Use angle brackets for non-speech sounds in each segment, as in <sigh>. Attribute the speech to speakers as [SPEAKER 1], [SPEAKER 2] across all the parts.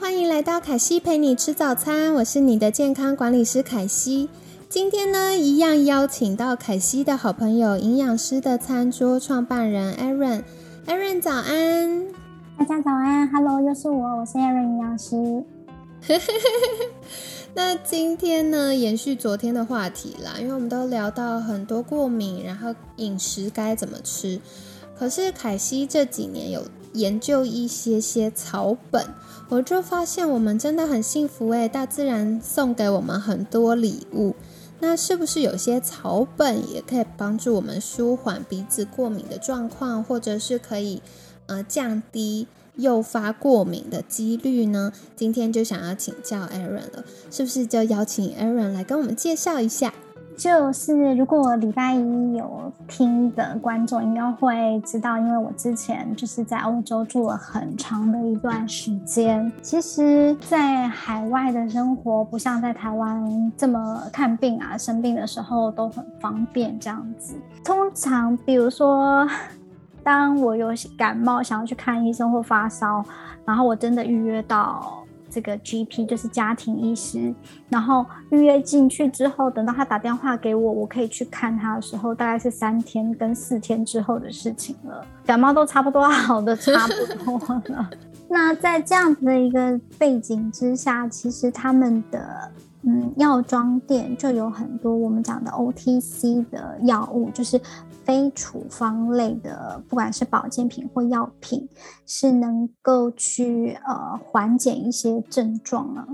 [SPEAKER 1] 欢迎来到凯西陪你吃早餐，我是你的健康管理师凯西。今天呢，一样邀请到凯西的好朋友营养师的餐桌创办人 Aaron。Aaron 早安，
[SPEAKER 2] 大家早安，Hello，又是我，我是 Aaron 营养师。<laughs>
[SPEAKER 1] 那今天呢，延续昨天的话题啦，因为我们都聊到很多过敏，然后饮食该怎么吃。可是凯西这几年有研究一些些草本，我就发现我们真的很幸福诶，大自然送给我们很多礼物。那是不是有些草本也可以帮助我们舒缓鼻子过敏的状况，或者是可以呃降低诱发过敏的几率呢？今天就想要请教 Aaron 了，是不是就邀请 Aaron 来跟我们介绍一下？
[SPEAKER 2] 就是如果礼拜一有听的观众应该会知道，因为我之前就是在欧洲住了很长的一段时间。其实，在海外的生活不像在台湾这么看病啊，生病的时候都很方便这样子。通常，比如说，当我有感冒想要去看医生或发烧，然后我真的预约到。这个 GP 就是家庭医师，然后预约进去之后，等到他打电话给我，我可以去看他的时候，大概是三天跟四天之后的事情了。感冒都差不多好的差不多了。<laughs> 那在这样子的一个背景之下，其实他们的。嗯，药妆店就有很多我们讲的 OTC 的药物，就是非处方类的，不管是保健品或药品，是能够去呃缓解一些症状啊。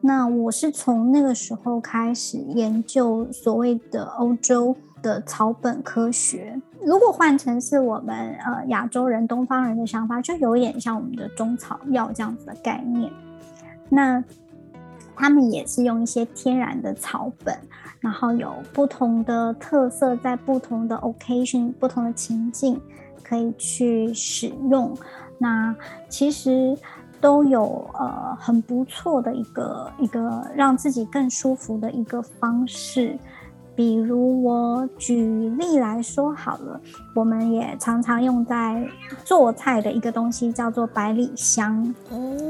[SPEAKER 2] 那我是从那个时候开始研究所谓的欧洲的草本科学。如果换成是我们呃亚洲人、东方人的想法，就有点像我们的中草药这样子的概念。那他们也是用一些天然的草本，然后有不同的特色，在不同的 occasion、不同的情境可以去使用。那其实都有呃很不错的一个一个让自己更舒服的一个方式。比如我举例来说好了，我们也常常用在做菜的一个东西叫做百里香。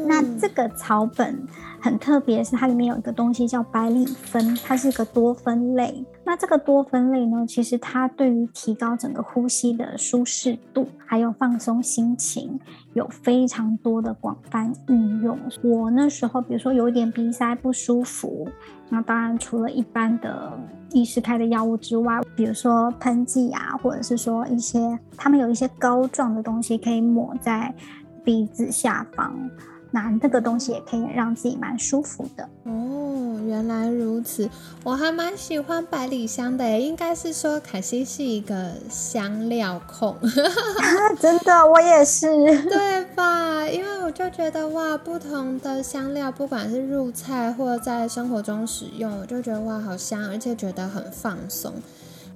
[SPEAKER 2] 那这个草本很特别，是它里面有一个东西叫百里酚，它是一个多酚类。那这个多酚类呢，其实它对于提高整个呼吸的舒适度，还有放松心情，有非常多的广泛运用。我那时候，比如说有一点鼻塞不舒服，那当然除了一般的。医师开的药物之外，比如说喷剂啊，或者是说一些他们有一些膏状的东西可以抹在鼻子下方，那这个东西也可以让自己蛮舒服的。
[SPEAKER 1] 哦，原来如此，我还蛮喜欢百里香的，应该是说凯西是一个香料控，<laughs>
[SPEAKER 2] 真的，我也是，
[SPEAKER 1] 对吧？因为我就觉得哇，不同的香料，不管是入菜或在生活中使用，我就觉得哇，好香，而且觉得很放松。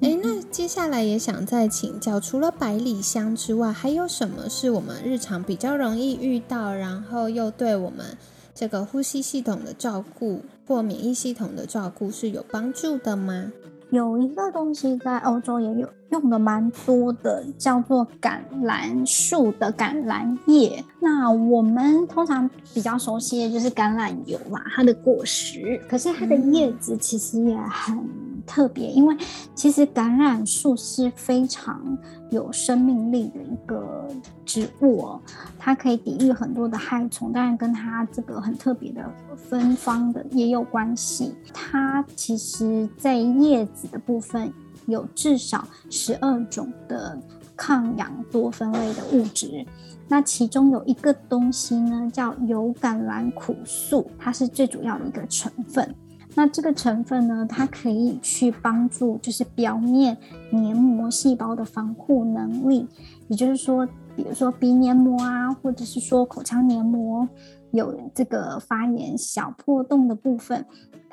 [SPEAKER 1] 哎，那接下来也想再请教，除了百里香之外，还有什么是我们日常比较容易遇到，然后又对我们？这个呼吸系统的照顾或免疫系统的照顾是有帮助的吗？
[SPEAKER 2] 有一个东西在欧洲也有用的蛮多的，叫做橄榄树的橄榄叶。那我们通常比较熟悉的就是橄榄油嘛，它的果实。可是它的叶子其实也很。特别，因为其实橄榄树是非常有生命力的一个植物哦，它可以抵御很多的害虫，当然跟它这个很特别的芬芳的也有关系。它其实在叶子的部分有至少十二种的抗氧多酚类的物质，那其中有一个东西呢叫油橄榄苦素，它是最主要的一个成分。那这个成分呢，它可以去帮助就是表面黏膜细胞的防护能力，也就是说，比如说鼻黏膜啊，或者是说口腔黏膜有这个发炎小破洞的部分。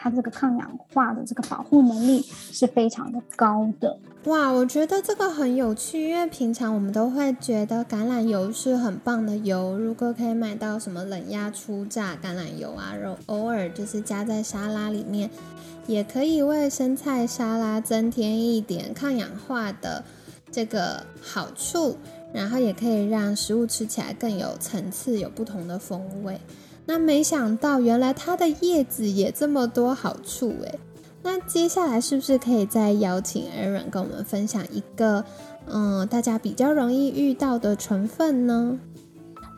[SPEAKER 2] 它这个抗氧化的这个保护能力是非常的高的
[SPEAKER 1] 哇！我觉得这个很有趣，因为平常我们都会觉得橄榄油是很棒的油，如果可以买到什么冷压初榨橄榄油啊，然后偶尔就是加在沙拉里面，也可以为生菜沙拉增添一点抗氧化的这个好处，然后也可以让食物吃起来更有层次，有不同的风味。那没想到，原来它的叶子也这么多好处诶。那接下来是不是可以再邀请 Aaron 跟我们分享一个，嗯，大家比较容易遇到的成分呢？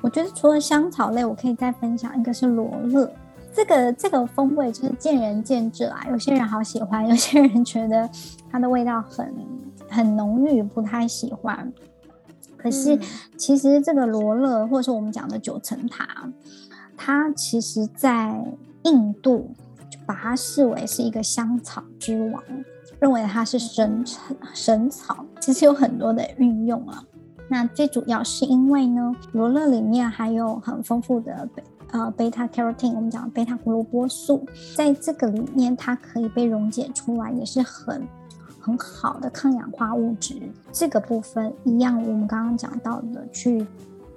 [SPEAKER 2] 我觉得除了香草类，我可以再分享一个是罗勒。这个这个风味就是见仁见智啦，有些人好喜欢，有些人觉得它的味道很很浓郁，不太喜欢。可是其实这个罗勒，或者是我们讲的九层塔。它其实，在印度就把它视为是一个香草之王，认为它是神神草。其实有很多的运用啊。那最主要是因为呢，罗勒里面含有很丰富的呃贝塔 carotene，我们讲贝塔胡萝卜素，在这个里面它可以被溶解出来，也是很很好的抗氧化物质。这个部分一样，我们刚刚讲到的去。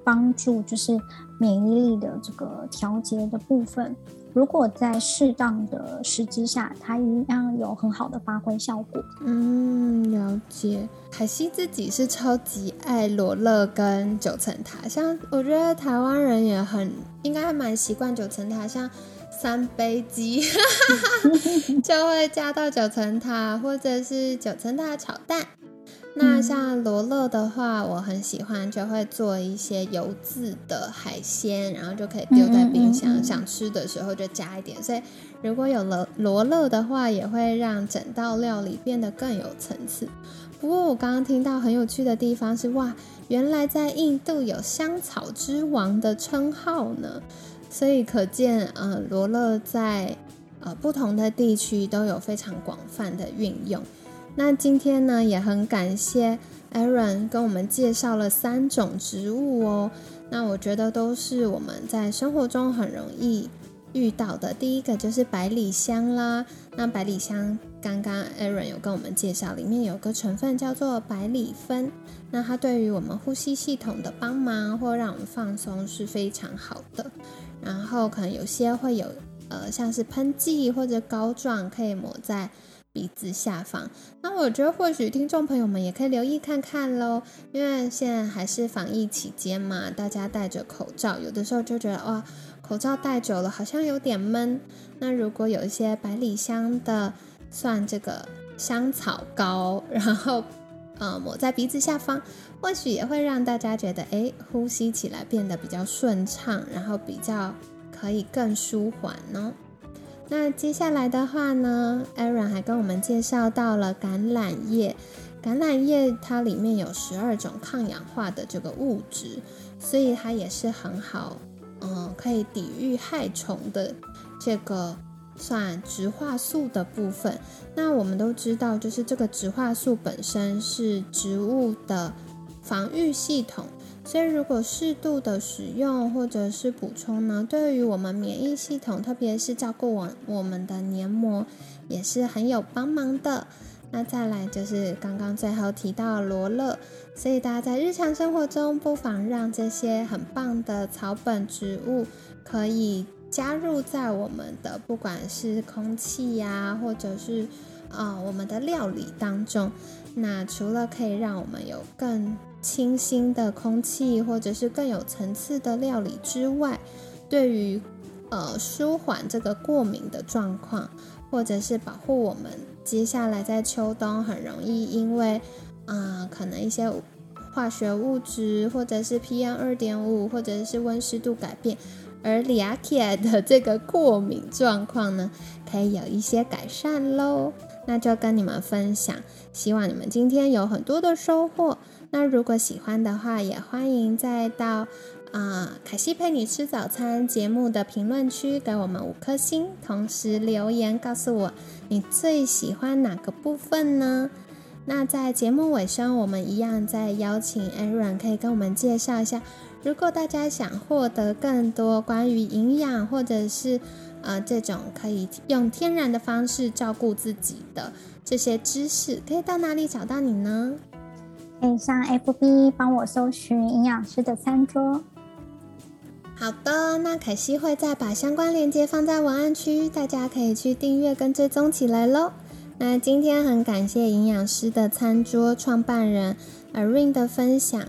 [SPEAKER 2] 帮助就是免疫力的这个调节的部分，如果在适当的时机下，它一样有很好的发挥效果。
[SPEAKER 1] 嗯，了解。海西自己是超级爱罗勒跟九层塔，像我觉得台湾人也很应该还蛮习惯九层塔，像三杯鸡 <laughs> 就会加到九层塔，或者是九层塔炒蛋。那像罗勒的话，我很喜欢，就会做一些油渍的海鲜，然后就可以丢在冰箱，想吃的时候就加一点。所以如果有了罗勒的话，也会让整道料理变得更有层次。不过我刚刚听到很有趣的地方是，哇，原来在印度有香草之王的称号呢。所以可见，呃，罗勒在呃不同的地区都有非常广泛的运用。那今天呢，也很感谢 Aaron 跟我们介绍了三种植物哦。那我觉得都是我们在生活中很容易遇到的。第一个就是百里香啦。那百里香刚刚 Aaron 有跟我们介绍，里面有个成分叫做百里酚。那它对于我们呼吸系统的帮忙或让我们放松是非常好的。然后可能有些会有呃，像是喷剂或者膏状，可以抹在。鼻子下方，那我觉得或许听众朋友们也可以留意看看喽，因为现在还是防疫期间嘛，大家戴着口罩，有的时候就觉得哇，口罩戴久了好像有点闷。那如果有一些百里香的，算这个香草膏，然后呃抹在鼻子下方，或许也会让大家觉得哎，呼吸起来变得比较顺畅，然后比较可以更舒缓呢。那接下来的话呢，Aaron 还跟我们介绍到了橄榄叶。橄榄叶它里面有十二种抗氧化的这个物质，所以它也是很好，嗯，可以抵御害虫的这个算植化素的部分。那我们都知道，就是这个植化素本身是植物的防御系统。所以，如果适度的使用或者是补充呢，对于我们免疫系统，特别是照顾我我们的黏膜，也是很有帮忙的。那再来就是刚刚最后提到罗勒，所以大家在日常生活中不妨让这些很棒的草本植物可以加入在我们的不管是空气呀，或者是啊我们的料理当中。那除了可以让我们有更清新的空气，或者是更有层次的料理之外，对于呃舒缓这个过敏的状况，或者是保护我们接下来在秋冬很容易因为啊可能一些化学物质，或者是 PM 二点五，或者是温湿度改变而里亚起来的这个过敏状况呢，可以有一些改善喽。那就跟你们分享，希望你们今天有很多的收获。那如果喜欢的话，也欢迎再到啊，凯西陪你吃早餐节目的评论区给我们五颗星，同时留言告诉我你最喜欢哪个部分呢？那在节目尾声，我们一样再邀请 Aaron 可以跟我们介绍一下，如果大家想获得更多关于营养或者是呃这种可以用天然的方式照顾自己的这些知识，可以到哪里找到你呢？
[SPEAKER 2] 可以上 FB 帮我搜寻营养师的餐桌。
[SPEAKER 1] 好的，那凯西会再把相关链接放在文案区，大家可以去订阅跟追踪起来喽。那今天很感谢营养师的餐桌创办人 Arin 的分享，